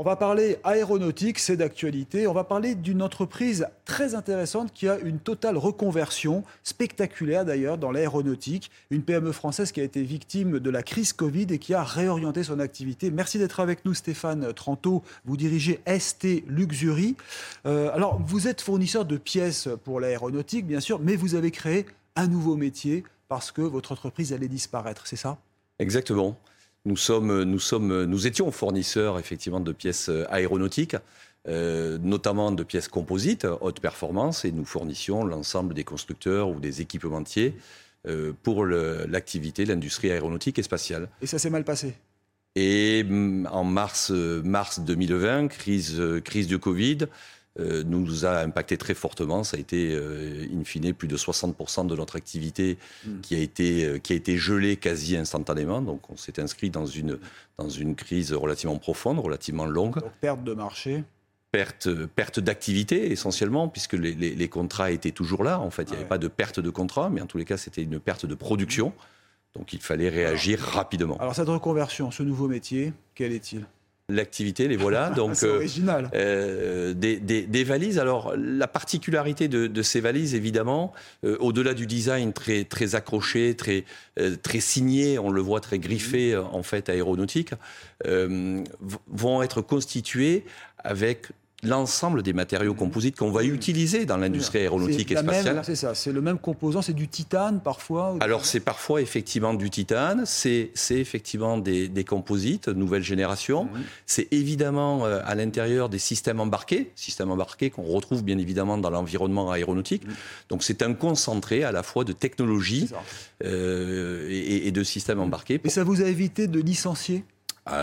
On va parler aéronautique, c'est d'actualité. On va parler d'une entreprise très intéressante qui a une totale reconversion, spectaculaire d'ailleurs, dans l'aéronautique. Une PME française qui a été victime de la crise Covid et qui a réorienté son activité. Merci d'être avec nous, Stéphane Tranto. Vous dirigez ST Luxury. Euh, alors, vous êtes fournisseur de pièces pour l'aéronautique, bien sûr, mais vous avez créé un nouveau métier parce que votre entreprise allait disparaître, c'est ça? Exactement. Nous, sommes, nous, sommes, nous étions fournisseurs effectivement de pièces aéronautiques, euh, notamment de pièces composites, haute performance, et nous fournissions l'ensemble des constructeurs ou des équipementiers euh, pour l'activité, l'industrie aéronautique et spatiale. Et ça s'est mal passé? Et mm, en mars, euh, mars 2020, crise, euh, crise du Covid, euh, nous a impacté très fortement. Ça a été, euh, in fine, plus de 60% de notre activité qui, a été, euh, qui a été gelée quasi instantanément. Donc on s'est inscrit dans une, dans une crise relativement profonde, relativement longue. Donc, perte de marché. Perte, perte d'activité essentiellement, puisque les, les- les contrats étaient toujours là. En fait, il n'y Ah avait ouais. pas de perte de contrat, mais en tous les cas, c'était une perte de production. Donc il fallait réagir rapidement. Alors, cette reconversion, ce nouveau métier, quel est-il? L'activité, les voilà. Donc, C'est euh, original. Euh, des, des- des valises. Alors, la particularité de, de ces valises, évidemment, euh, au-delà du design très, très accroché, très, euh, très signé, on le voit très griffé, euh, en fait, aéronautique, euh, vont être constituées avec l'ensemble des matériaux composites qu'on va utiliser dans l'industrie aéronautique et spatiale. C'est ça, c'est le même composant, c'est du titane parfois Alors c'est parfois effectivement du titane, c'est effectivement des, des composites nouvelle génération, Mhm. c'est évidemment euh, à l'intérieur des systèmes embarqués, systèmes embarqués qu'on retrouve bien évidemment dans l'environnement aéronautique. Donc c'est un concentré à la fois de technologie euh, et, et de systèmes embarqués. Et ça vous a évité de licencier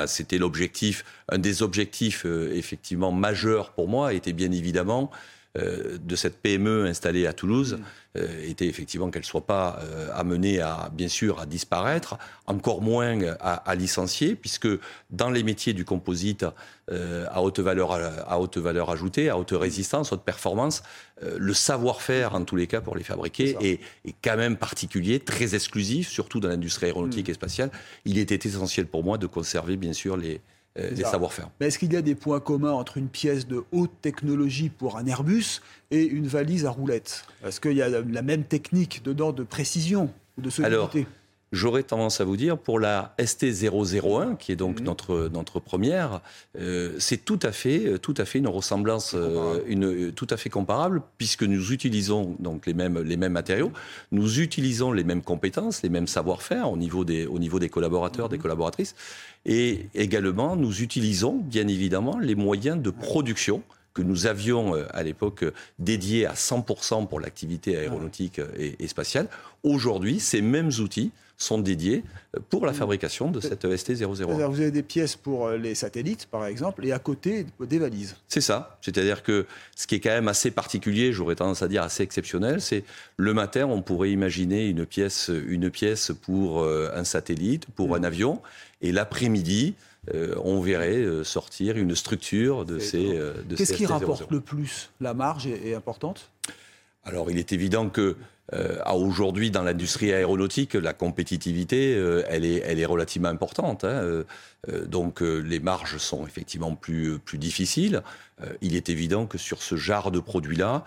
C'était l'objectif, un des objectifs euh, effectivement majeurs pour moi était bien évidemment euh, de cette PME installée à Toulouse euh, était effectivement qu'elle soit pas euh, amenée à bien sûr à disparaître, encore moins à, à licencier, puisque dans les métiers du composite à haute valeur à haute valeur ajoutée, à haute résistance, haute performance, le savoir-faire en tous les cas pour les fabriquer est, est quand même particulier, très exclusif, surtout dans l'industrie aéronautique et spatiale. Il était essentiel pour moi de conserver bien sûr les, les ça. savoir-faire. Mais est-ce qu'il y a des points communs entre une pièce de haute technologie pour un Airbus et une valise à roulettes? Est-ce qu'il y a la même technique dedans de précision ou de solidité? J'aurais tendance à vous dire, pour la ST001, qui est donc Mhm. notre, notre première, euh, c'est tout à fait, euh, tout à fait une ressemblance, euh, une, tout à fait comparable, puisque nous utilisons donc les mêmes, les mêmes matériaux, nous utilisons les mêmes compétences, les mêmes savoir-faire au niveau des, au niveau des collaborateurs, des collaboratrices, et également nous utilisons bien évidemment les moyens de production que nous avions à l'époque dédiés à 100% pour l'activité aéronautique euh, et, et spatiale. Aujourd'hui, ces mêmes outils sont dédiés euh, pour la fabrication de cette ST001. C'est-à-dire, Vous avez des pièces pour euh, les satellites, par exemple, et à côté, des valises. C'est ça. C'est-à-dire que ce qui est quand même assez particulier, j'aurais tendance à dire assez exceptionnel, c'est le matin, on pourrait imaginer une pièce, une pièce pour euh, un satellite, pour un avion, et l'après-midi, euh, on verrait euh, sortir une structure de ces, euh, Qu'est-ce qui ST001. rapporte le plus? La marge est, est importante? Alors, il est évident que euh, à aujourd'hui, dans l'industrie aéronautique, la compétitivité, euh, elle, est, elle est relativement importante. hein. Euh, donc, les marges sont effectivement plus, plus difficiles. Il est évident que sur ce genre de produit-là,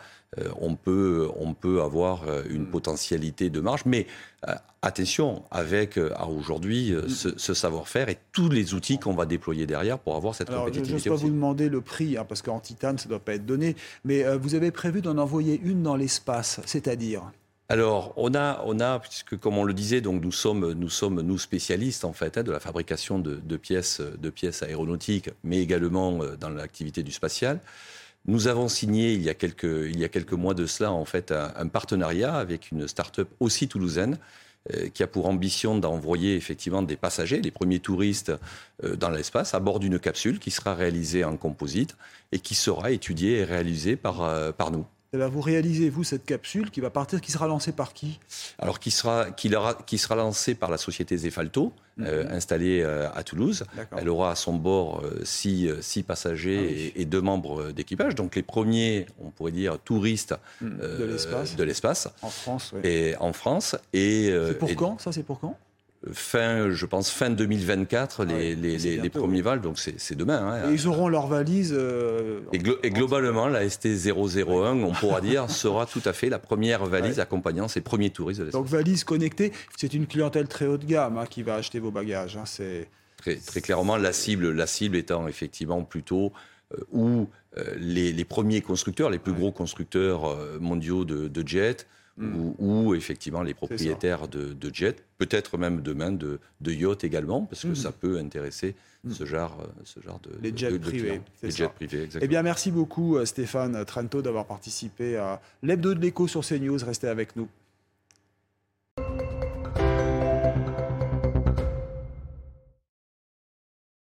on, peut, on peut avoir une potentialité de marge. Mais attention, avec à aujourd'hui euh, ce, ce savoir-faire et tous les outils qu'on va déployer derrière pour avoir cette Alors, je n'ose compétitivité pas vous demander le prix, hein, parce qu'en titane, ça ne doit pas être donné, mais vous avez prévu d'en envoyer une dans l'espace, c'est-à-dire? Alors, on a, on a, puisque comme on le disait, donc nous sommes, nous sommes nous spécialistes en fait hein, de la fabrication de, de pièces, de pièces aéronautiques, mais également euh, dans l'activité du spatial. Nous avons signé il y a quelques, il y a quelques mois de cela en fait un, un partenariat avec une start-up aussi toulousaine qui a pour ambition d'envoyer effectivement des passagers, les premiers touristes dans l'espace, à bord d'une capsule qui sera réalisée en composite et qui sera étudiée et réalisée par, par nous. Eh ben, vous réalisez, vous, cette capsule qui va partir, qui sera lancée par qui? Alors, qui sera, qui, qui sera lancée par la société Zefalto, mhm. euh, installée euh, à Toulouse. Elle aura à son bord euh, six, six, passagers ah et, deux membres d'équipage. Donc, les premiers, on pourrait dire, touristes mhm. de l'espace. En France, oui. Et en France. Et, c'est pour quand? Ça, c'est pour quand? Fin, je pense, fin 2024, les, les, premiers vals, donc c'est demain. Hein. et ils auront leurs valises. Euh, et, globalement, la ST001, on pourra dire, sera tout à fait la première valise accompagnant ces premiers touristes de. Donc, valise connectée, c'est une clientèle très haut de gamme hein, qui va acheter vos bagages. Hein. c'est très, très, clairement, la cible, la cible étant effectivement plutôt euh, où euh, les, premiers constructeurs, les plus gros constructeurs mondiaux de, de jets, Mm. ou, effectivement les propriétaires de, de, jets, peut-être même demain de, de yachts également, parce que mm. ça peut intéresser mm. ce, genre, ce genre de Les jets privés. les jets privés, exactement. Eh bien, merci beaucoup euh, Stéphane Trento d'avoir participé à l'hebdo de l'écho sur CNews. Restez avec nous.